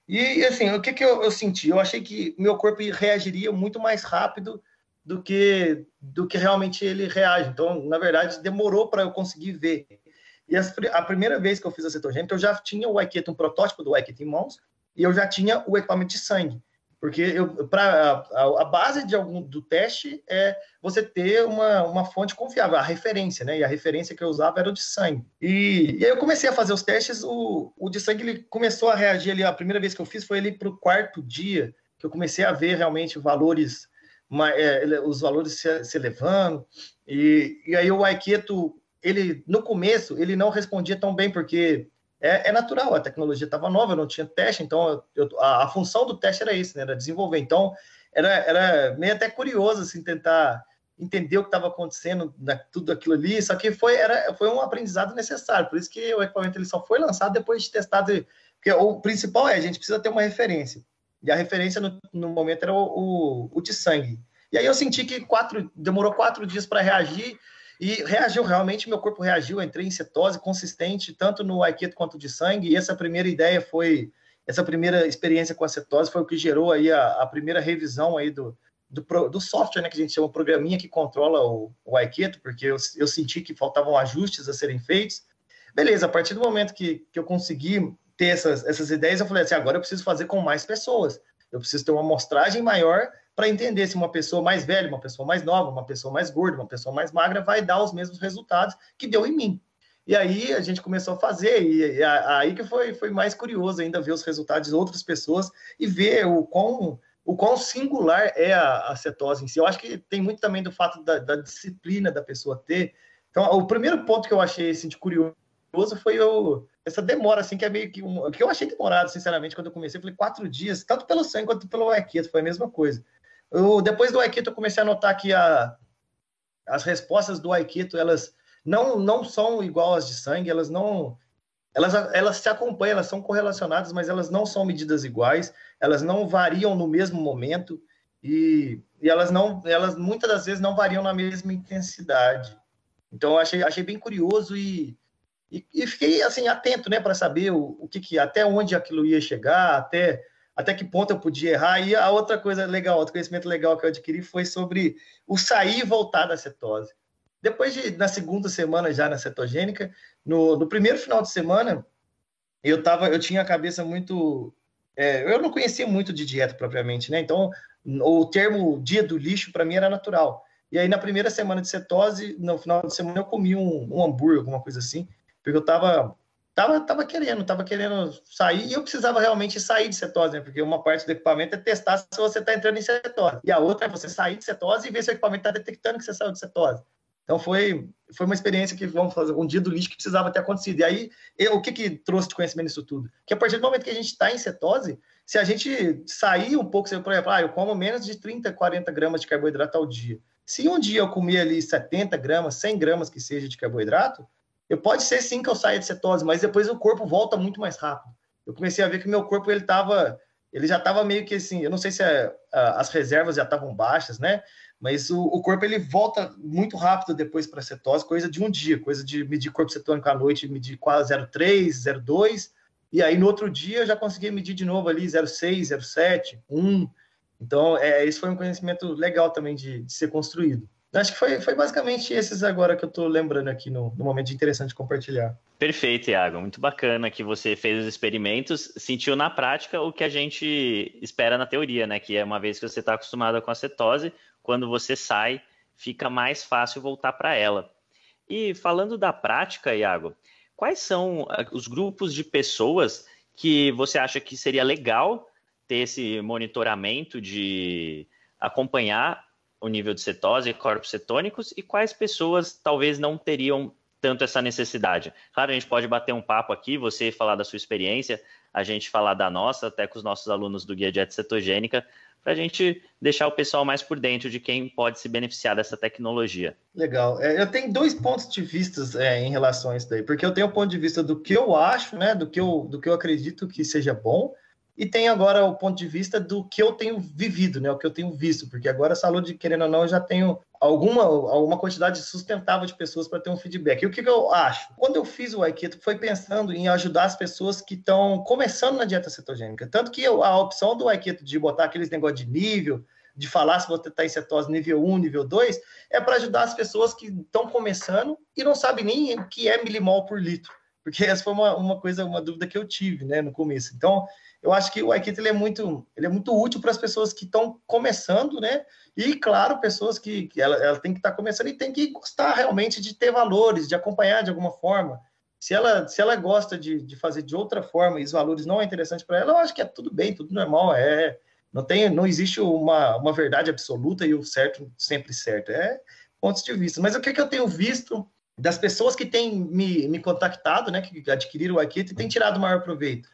E, assim, o que, que eu, eu senti? Eu achei que meu corpo reagiria muito mais rápido do que do que realmente ele reage. Então, na verdade, demorou para eu conseguir ver. E a primeira vez que eu fiz a cetogênica, eu já tinha o Aiketa, um protótipo do Aiketa em mãos, e eu já tinha o equipamento de sangue. Porque eu, pra, a, a, base de algum, do teste é você ter uma, uma fonte confiável, a referência, né? E a referência que eu usava era o de sangue. E, e aí eu comecei a fazer os testes, o, o de sangue ele começou a reagir ali. A primeira vez que eu fiz foi ali para o quarto dia, que eu comecei a ver realmente valores é, os valores se, se elevando. E, e aí o Aiketo, ele no começo, ele não respondia tão bem, porque é, é natural, a tecnologia estava nova, não tinha teste, então eu, a, a, função do teste era isso, né, era desenvolver. Então era, era meio até curioso assim, tentar entender o que estava acontecendo, né, tudo aquilo ali, só que foi, era, foi um aprendizado necessário, por isso que o equipamento ele só foi lançado depois de testado, porque o principal é, a gente precisa ter uma referência. E a referência no, no momento era o, o, o, de sangue. E aí eu senti que quatro, demorou quatro dias para reagir, e reagiu realmente, meu corpo reagiu, entrei em cetose consistente, tanto no Aikido quanto de sangue, e essa primeira ideia foi, essa primeira experiência com a cetose foi o que gerou aí a, a primeira revisão aí do, do, do, software, né, que a gente chama, programinha que controla o, o Aikido, porque eu, eu senti que faltavam ajustes a serem feitos. Beleza, a partir do momento que, que eu consegui ter essas, essas ideias, eu falei assim, agora eu preciso fazer com mais pessoas. Eu preciso ter uma amostragem maior para entender se uma pessoa mais velha, uma pessoa mais nova, uma pessoa mais gorda, uma pessoa mais magra vai dar os mesmos resultados que deu em mim. E aí a gente começou a fazer, e, aí que foi, foi mais curioso ainda ver os resultados de outras pessoas e ver o quão, o quão singular é a, a cetose em si. Eu acho que tem muito também do fato da, da disciplina da pessoa ter. Então, o primeiro ponto que eu achei assim, de curioso foi o, essa demora, assim, que é meio que um, que eu achei demorado, sinceramente, quando eu comecei. Falei quatro dias, tanto pelo sangue quanto pelo Aikido, foi a mesma coisa. Eu, depois do Aikido, eu comecei a notar que a, as respostas do Aikido, elas não, não são igual às de sangue, elas não. Elas, elas se acompanham, elas são correlacionadas, mas elas não são medidas iguais, elas não variam no mesmo momento e, e elas não, elas muitas das vezes não variam na mesma intensidade. Então, achei, achei bem curioso e, e, e fiquei assim atento, né, para saber o, o que, que, até onde aquilo ia chegar, até até que ponto eu podia errar. E a outra coisa legal, outro conhecimento legal que eu adquiri foi sobre o sair e voltar da cetose. Depois de, na segunda semana já na cetogênica, no, no primeiro final de semana, eu tava, eu tinha a cabeça muito, é, eu não conhecia muito de dieta propriamente, né? Então, o termo dia do lixo para mim era natural. E aí na primeira semana de cetose, no final de semana eu comi um, um hambúrguer, alguma coisa assim, porque eu tava tava, tava querendo, tava querendo sair e eu precisava realmente sair de cetose, né? Porque uma parte do equipamento é testar se você está entrando em cetose. E a outra é você sair de cetose e ver se o equipamento está detectando que você saiu de cetose. Então foi, foi uma experiência que vamos fazer um dia do lixo que precisava ter acontecido. E aí, eu, o que, que trouxe de conhecimento nisso tudo? Que a partir do momento que a gente está em cetose, se a gente sair um pouco, por exemplo, ah, eu como menos de 30, 40 gramas de carboidrato ao dia. Se um dia eu comer ali 70 gramas, 100 gramas que seja de carboidrato, eu pode ser sim que eu saia de cetose, mas depois o corpo volta muito mais rápido. Eu comecei a ver que meu corpo ele tava, ele já estava meio que assim, eu não sei se é, as reservas já estavam baixas, né? Mas o, o, corpo ele volta muito rápido depois para cetose, coisa de um dia, coisa de medir corpo cetônico à noite, medir quase 0,3, 0,2, e aí no outro dia eu já consegui medir de novo ali 0,6, 0,7, 1. Então, é, esse foi um conhecimento legal também de, de ser construído. Acho que foi, foi basicamente esses agora que eu estou lembrando aqui no, no momento de interessante compartilhar. Perfeito, Iago. Muito bacana que você fez os experimentos, sentiu na prática o que a gente espera na teoria, né? Que é uma vez que você está acostumado com a cetose, quando você sai, fica mais fácil voltar para ela. E falando da prática, Iago, quais são ah, os grupos de pessoas que você acha que seria legal ter esse monitoramento de acompanhar o nível de cetose e corpos cetônicos e quais pessoas talvez não teriam tanto essa necessidade. Claro, a gente pode bater um papo aqui, você falar da sua experiência, a gente falar da nossa, até com os nossos alunos do Guia Dieta Cetogênica, para a gente deixar o pessoal mais por dentro de quem pode se beneficiar dessa tecnologia. Legal. É, eu tenho dois pontos de vista é, em relação a isso daí, porque eu tenho o ponto de vista do que eu acho, né, do que eu, do que eu acredito que seja bom, e tem agora o ponto de vista do que eu tenho vivido, né? O que eu tenho visto, porque agora a saúde, querendo ou não, eu já tenho alguma, alguma quantidade sustentável de pessoas para ter um feedback. E o que, que, eu acho? Quando eu fiz o Aikido, foi pensando em ajudar as pessoas que estão começando na dieta cetogênica. Tanto que eu, a opção do Aikido de botar aqueles negócios de nível, de falar se você está em cetose nível 1, nível 2, é para ajudar as pessoas que estão começando e não sabem nem o que é milimol por litro. Porque essa foi uma, uma coisa, uma dúvida que eu tive, né, no começo. Então, eu acho que o Aikido ele é muito, ele é muito útil para as pessoas que estão começando, né? E claro, pessoas que, que ela, ela tem que estar tá começando e tem que gostar realmente de ter valores, de acompanhar de alguma forma. Se ela, se ela gosta de, de fazer de outra forma e os valores não é interessante para ela, eu acho que é tudo bem, tudo normal. É, não tem, não existe uma, uma verdade absoluta e o certo sempre certo. É pontos de vista. Mas o que, que eu tenho visto das pessoas que têm me, me contactado, né, que adquiriram o Aikido e têm tirado o maior proveito?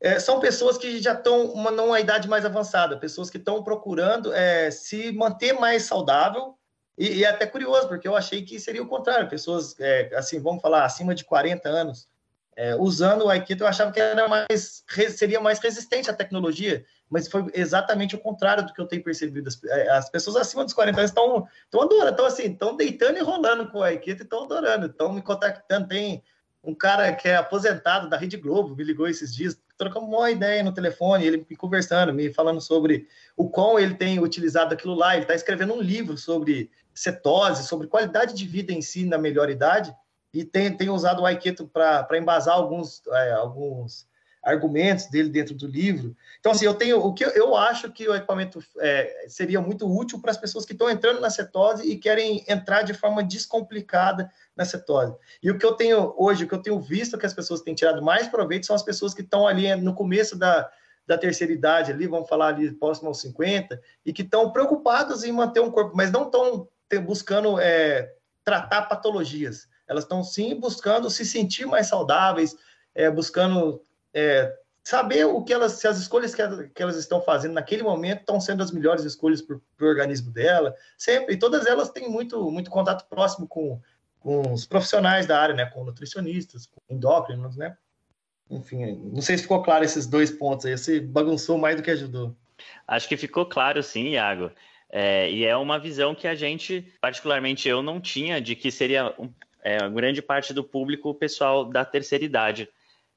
é, são pessoas que já estão uma, numa idade mais avançada, pessoas que estão procurando é, se manter mais saudável, e, e, é até curioso, porque eu achei que seria o contrário, pessoas, é, assim, vamos falar, acima de 40 anos, é, usando o Aikido, eu achava que era mais, seria mais resistente à tecnologia, mas foi exatamente o contrário do que eu tenho percebido. As, é, as pessoas acima dos 40 anos estão adorando, estão assim, estão deitando e rolando com o Aikido e estão adorando, estão me contactando, tem um cara que é aposentado da Rede Globo, me ligou esses dias, trocamos uma ideia no telefone, ele me conversando, me falando sobre o quão ele tem utilizado aquilo lá. Ele está escrevendo um livro sobre cetose, sobre qualidade de vida em si na melhor idade, e tem, tem usado o Aikido para embasar alguns, é, alguns argumentos dele dentro do livro. Então, assim, eu tenho o que eu acho que o equipamento é, seria muito útil para as pessoas que estão entrando na cetose e querem entrar de forma descomplicada na cetose. E o que eu tenho hoje, o que eu tenho visto que as pessoas têm tirado mais proveito são as pessoas que estão ali no começo da, da terceira idade, ali, vamos falar ali próximo aos 50, e que estão preocupadas em manter um corpo, mas não estão buscando é, tratar patologias. Elas estão sim buscando se sentir mais saudáveis, é, buscando é, saber o que elas, se as escolhas que, que, elas estão fazendo naquele momento estão sendo as melhores escolhas para o organismo dela, sempre, e todas elas têm muito, muito contato próximo com, com os profissionais da área, né, com nutricionistas, com endócrinos, né, enfim, não sei se ficou claro esses dois pontos aí, você bagunçou mais do que ajudou. Acho que ficou claro sim, Iago, é, e é uma visão que a gente, particularmente eu, não tinha de que seria é, grande parte do público o pessoal da terceira idade,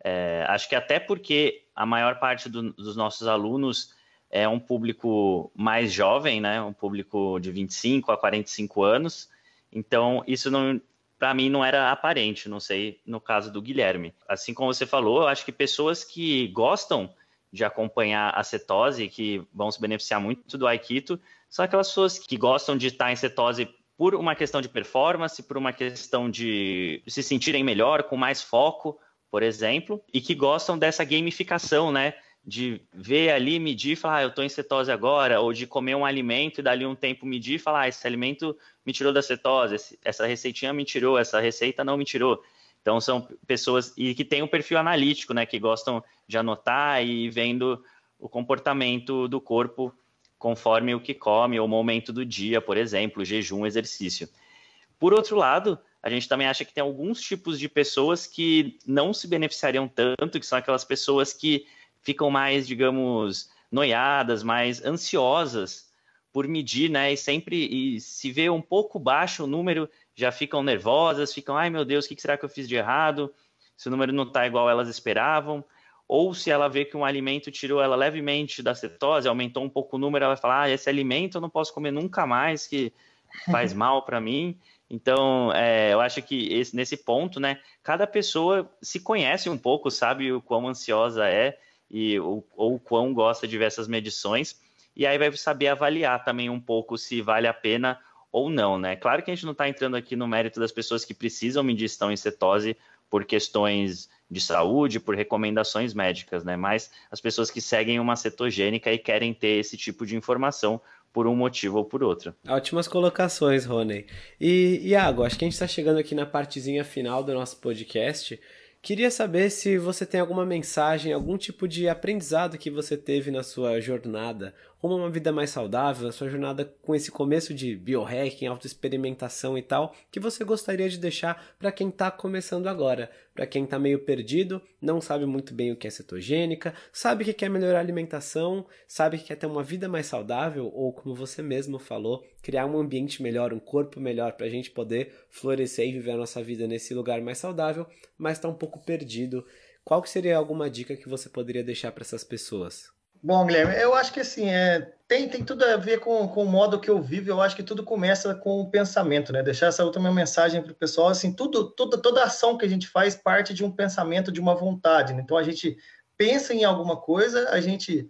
é, acho que até porque a maior parte do, dos nossos alunos é um público mais jovem, né? Um público de 25 a 45 anos. Então, isso não, para mim não era aparente, não sei no caso do Guilherme. Assim como você falou, eu acho que pessoas que gostam de acompanhar a cetose, que vão se beneficiar muito do Aikito, são aquelas pessoas que gostam de estar em cetose por uma questão de performance, por uma questão de se sentirem melhor, com mais foco, por exemplo, e que gostam dessa gamificação, né? De ver ali, medir e falar, ah, eu estou em cetose agora, ou de comer um alimento e dali um tempo medir e falar, ah, esse alimento me tirou da cetose, essa receitinha me tirou, essa receita não me tirou. Então são pessoas e que têm um perfil analítico, né? Que gostam de anotar e vendo o comportamento do corpo conforme o que come, o momento do dia, por exemplo, jejum, exercício. Por outro lado, a gente também acha que tem alguns tipos de pessoas que não se beneficiariam tanto, que são aquelas pessoas que ficam mais, digamos, noiadas, mais ansiosas por medir, né? E sempre e se vê um pouco baixo o número, já ficam nervosas, ficam, ai meu Deus, o que será que eu fiz de errado? Se o número não está igual elas esperavam. Ou se ela vê que um alimento tirou ela levemente da cetose, aumentou um pouco o número, ela fala, ah, esse alimento eu não posso comer nunca mais, que faz mal para mim. Então, é, eu acho que esse, nesse ponto, né, cada pessoa se conhece um pouco, sabe o quão ansiosa é e ou, o quão gosta de ver essas medições, e aí vai saber avaliar também um pouco se vale a pena ou não, né? Claro que a gente não está entrando aqui no mérito das pessoas que precisam medir estão em cetose por questões de saúde, por recomendações médicas, né? Mas as pessoas que seguem uma cetogênica e querem ter esse tipo de informação por um motivo ou por outro. Ótimas colocações, Rony. E Iago, acho que a gente está chegando aqui na partezinha final do nosso podcast. Queria saber se você tem alguma mensagem, algum tipo de aprendizado que você teve na sua jornada rumo a uma vida mais saudável, na sua jornada com esse começo de biohacking, autoexperimentação e tal, que você gostaria de deixar para quem está começando agora, para quem está meio perdido, não sabe muito bem o que é cetogênica, sabe que quer melhorar a alimentação, sabe que quer ter uma vida mais saudável ou, como você mesmo falou, criar um ambiente melhor, um corpo melhor para a gente poder florescer e viver a nossa vida nesse lugar mais saudável, mas está um pouco perdido. Qual que seria alguma dica que você poderia deixar para essas pessoas? Bom, Guilherme, eu acho que assim, é, tem, tem tudo a ver com, com o modo que eu vivo, eu acho que tudo começa com o pensamento, né? Deixar essa última mensagem para o pessoal, assim, tudo, tudo, toda ação que a gente faz parte de um pensamento, de uma vontade, né? Então a gente pensa em alguma coisa, a gente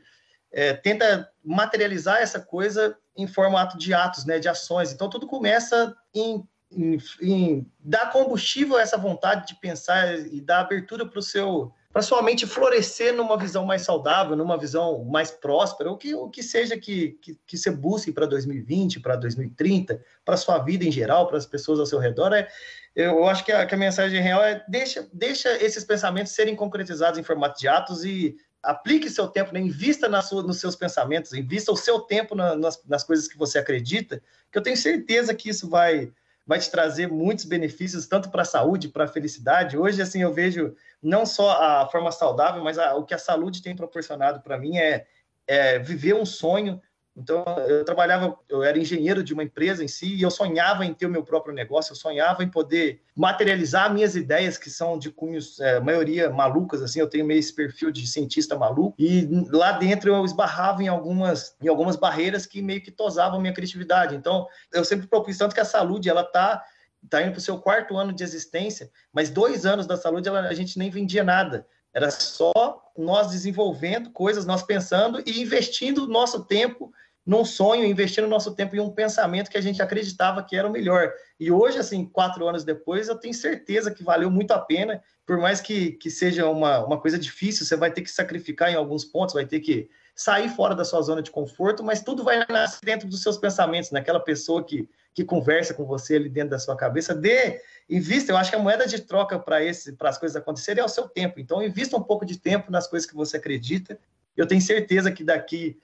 é, tenta materializar essa coisa em formato de atos, né? De ações. Então tudo começa em, em, em dar combustível a essa vontade de pensar e dar abertura para o seu para sua mente florescer numa visão mais saudável, numa visão mais próspera, o que, o que seja que, que, que você busque para 2020, para 2030, para sua vida em geral, para as pessoas ao seu redor, é, eu acho que a, que a mensagem real é deixa, deixa esses pensamentos serem concretizados em formato de atos e aplique seu tempo, né? invista na sua, nos seus pensamentos, invista o seu tempo na, nas, nas coisas que você acredita, que eu tenho certeza que isso vai vai te trazer muitos benefícios, tanto para a saúde, para a felicidade. Hoje, assim, eu vejo não só a forma saudável, mas a, o que a saúde tem proporcionado para mim é, é viver um sonho, então, eu trabalhava, eu era engenheiro de uma empresa em si, e eu sonhava em ter o meu próprio negócio, eu sonhava em poder materializar minhas ideias, que são de cunhos, é, maioria malucas, assim, eu tenho meio esse perfil de cientista maluco, e lá dentro eu esbarrava em algumas, em algumas barreiras que meio que tosavam minha criatividade. Então, eu sempre propus tanto que a saúde, ela tá tá indo para o seu quarto ano de existência, mas dois anos da saúde ela, a gente nem vendia nada. Era só nós desenvolvendo coisas, nós pensando e investindo nosso tempo num sonho, investindo nosso tempo em um pensamento que a gente acreditava que era o melhor. E hoje, assim, quatro anos depois, eu tenho certeza que valeu muito a pena, por mais que, que seja uma, uma coisa difícil, você vai ter que sacrificar em alguns pontos, vai ter que sair fora da sua zona de conforto, mas tudo vai nascer dentro dos seus pensamentos, naquela pessoa que, que conversa com você ali dentro da sua cabeça. Dê, invista, eu acho que a moeda de troca para as coisas acontecerem é o seu tempo. Então, invista um pouco de tempo nas coisas que você acredita. Eu tenho certeza que daqui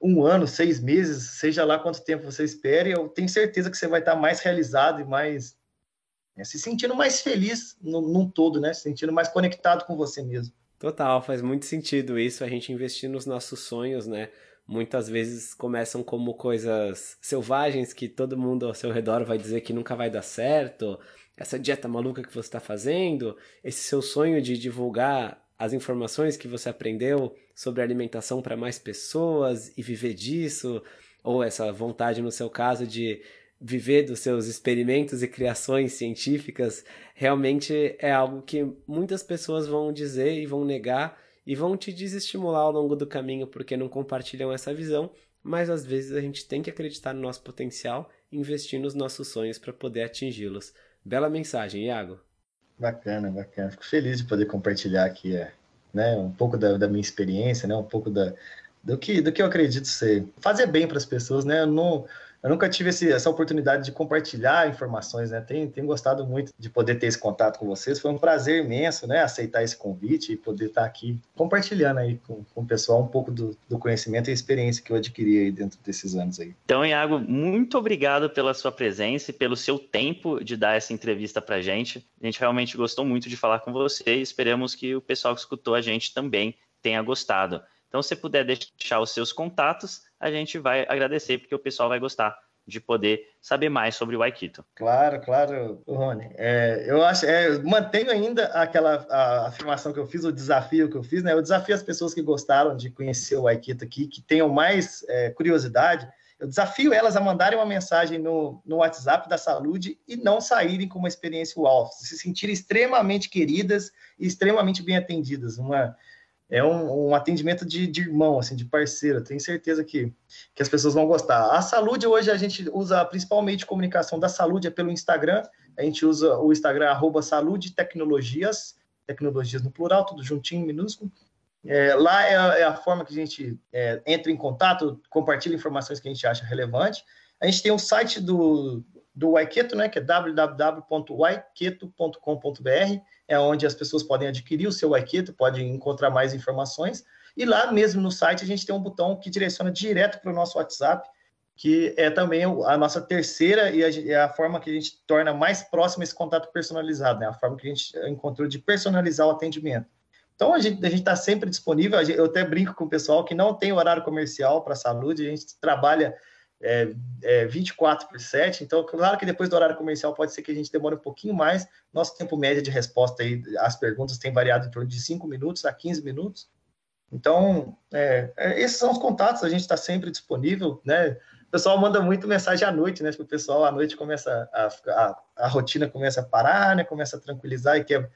um ano, seis meses, seja lá quanto tempo você espere, eu tenho certeza que você vai estar mais realizado e mais né, se sentindo mais feliz no, num todo, né? Se sentindo mais conectado com você mesmo. Total, faz muito sentido isso, a gente investir nos nossos sonhos, né? Muitas vezes começam como coisas selvagens que todo mundo ao seu redor vai dizer que nunca vai dar certo, essa dieta maluca que você está fazendo, esse seu sonho de divulgar as informações que você aprendeu sobre alimentação para mais pessoas e viver disso, ou essa vontade, no seu caso, de viver dos seus experimentos e criações científicas, realmente é algo que muitas pessoas vão dizer e vão negar e vão te desestimular ao longo do caminho porque não compartilham essa visão, mas às vezes a gente tem que acreditar no nosso potencial e investir nos nossos sonhos para poder atingi-los. Bela mensagem, Iago. Bacana, bacana. Fico feliz de poder compartilhar aqui é, né, um pouco da, da minha experiência, né, um pouco da, do, que, do que eu acredito ser. Fazer bem para as pessoas, né? Eu não, eu nunca tive esse, essa oportunidade de compartilhar informações, né? Tenho, tenho gostado muito de poder ter esse contato com vocês. Foi um prazer imenso, né? Aceitar esse convite e poder estar aqui compartilhando aí com, com o pessoal um pouco do, do conhecimento e experiência que eu adquiri aí dentro desses anos aí. Então, Iago, muito obrigado pela sua presença e pelo seu tempo de dar essa entrevista para gente. A gente realmente gostou muito de falar com você e esperamos que o pessoal que escutou a gente também tenha gostado. Então, se puder deixar os seus contatos, a gente vai agradecer, porque o pessoal vai gostar de poder saber mais sobre o Aikito. Claro, claro, Rony. É, eu acho, é, mantenho ainda aquela afirmação que eu fiz, o desafio que eu fiz, né? Eu desafio as pessoas que gostaram de conhecer o Aikito aqui, que tenham mais é, curiosidade, eu desafio elas a mandarem uma mensagem no, no WhatsApp da Saúde e não saírem com uma experiência uau, se sentirem extremamente queridas e extremamente bem atendidas. Uma, é um, um atendimento de, de, irmão, assim, de parceiro. Tenho certeza que, que as pessoas vão gostar. A saúde hoje a gente usa principalmente comunicação da saúde é pelo Instagram. A gente usa o Instagram arroba saúde tecnologias, tecnologias no plural, tudo juntinho, minúsculo. É, lá é a, é a, forma que a gente é, entra em contato, compartilha informações que a gente acha relevante. A gente tem um site do, do Waiketo, né, que é www.waiketo.com.br é onde as pessoas podem adquirir o seu Waiketo, podem encontrar mais informações. E lá mesmo no site a gente tem um botão que direciona direto para o nosso WhatsApp, que é também a nossa terceira e é a forma que a gente torna mais próximo esse contato personalizado, né? A forma que a gente encontrou de personalizar o atendimento. Então a gente a está sempre disponível. Eu até brinco com o pessoal que não tem horário comercial para saúde, a gente trabalha é, é, 24 por 7. Então, claro que depois do horário comercial pode ser que a gente demore um pouquinho mais. Nosso tempo médio de resposta aí, as perguntas tem variado em torno de 5 minutos a 15 minutos. Então, é, é, esses são os contatos, a gente está sempre disponível, né? O pessoal manda muito mensagem à noite, né? O pessoal à noite começa a, a, a rotina começa a parar, né? Começa a tranquilizar e quer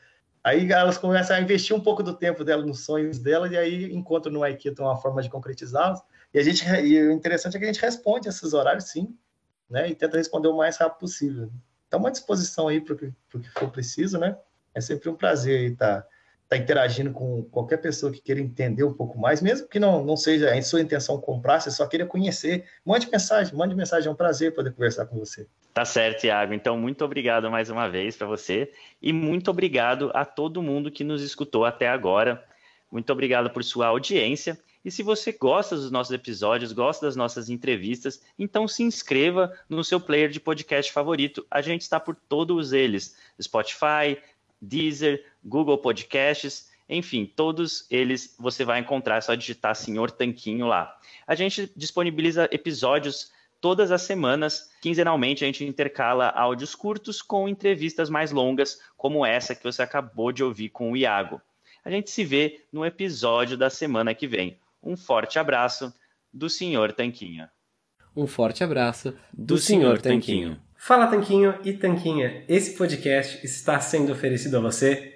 Aí elas começam a investir um pouco do tempo dela nos sonhos dela e aí encontram no Aikido uma forma de concretizá-los. E a gente e o interessante é que a gente responde esses horários sim, né? E tenta responder o mais rápido possível. Então, uma disposição aí para o que, for preciso, né? É sempre um prazer estar tá, tá interagindo com qualquer pessoa que queira entender um pouco mais, mesmo que não, não seja a sua intenção comprar, você só queira conhecer. Mande mensagem, mande mensagem, é um prazer poder conversar com você. Tá certo, Thiago. Então, muito obrigado mais uma vez para você e muito obrigado a todo mundo que nos escutou até agora. Muito obrigado por sua audiência e se você gosta dos nossos episódios, gosta das nossas entrevistas, então se inscreva no seu player de podcast favorito. A gente está por todos eles: Spotify, Deezer, Google Podcasts, enfim, todos eles você vai encontrar, é só digitar Senhor Tanquinho lá. A gente disponibiliza episódios todas as semanas. Quinzenalmente, a gente intercala áudios curtos com entrevistas mais longas, como essa que você acabou de ouvir com o Iago. A gente se vê no episódio da semana que vem. Um forte abraço do Senhor Tanquinho. Um forte abraço do, do Senhor Tanquinho. Tanquinho. Fala Tanquinho e Tanquinha, esse podcast está sendo oferecido a você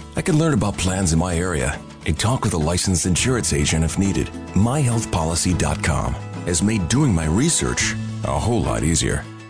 I can learn about plans in my area and talk with a licensed insurance agent if needed. MyHealthPolicy.com has made doing my research a whole lot easier.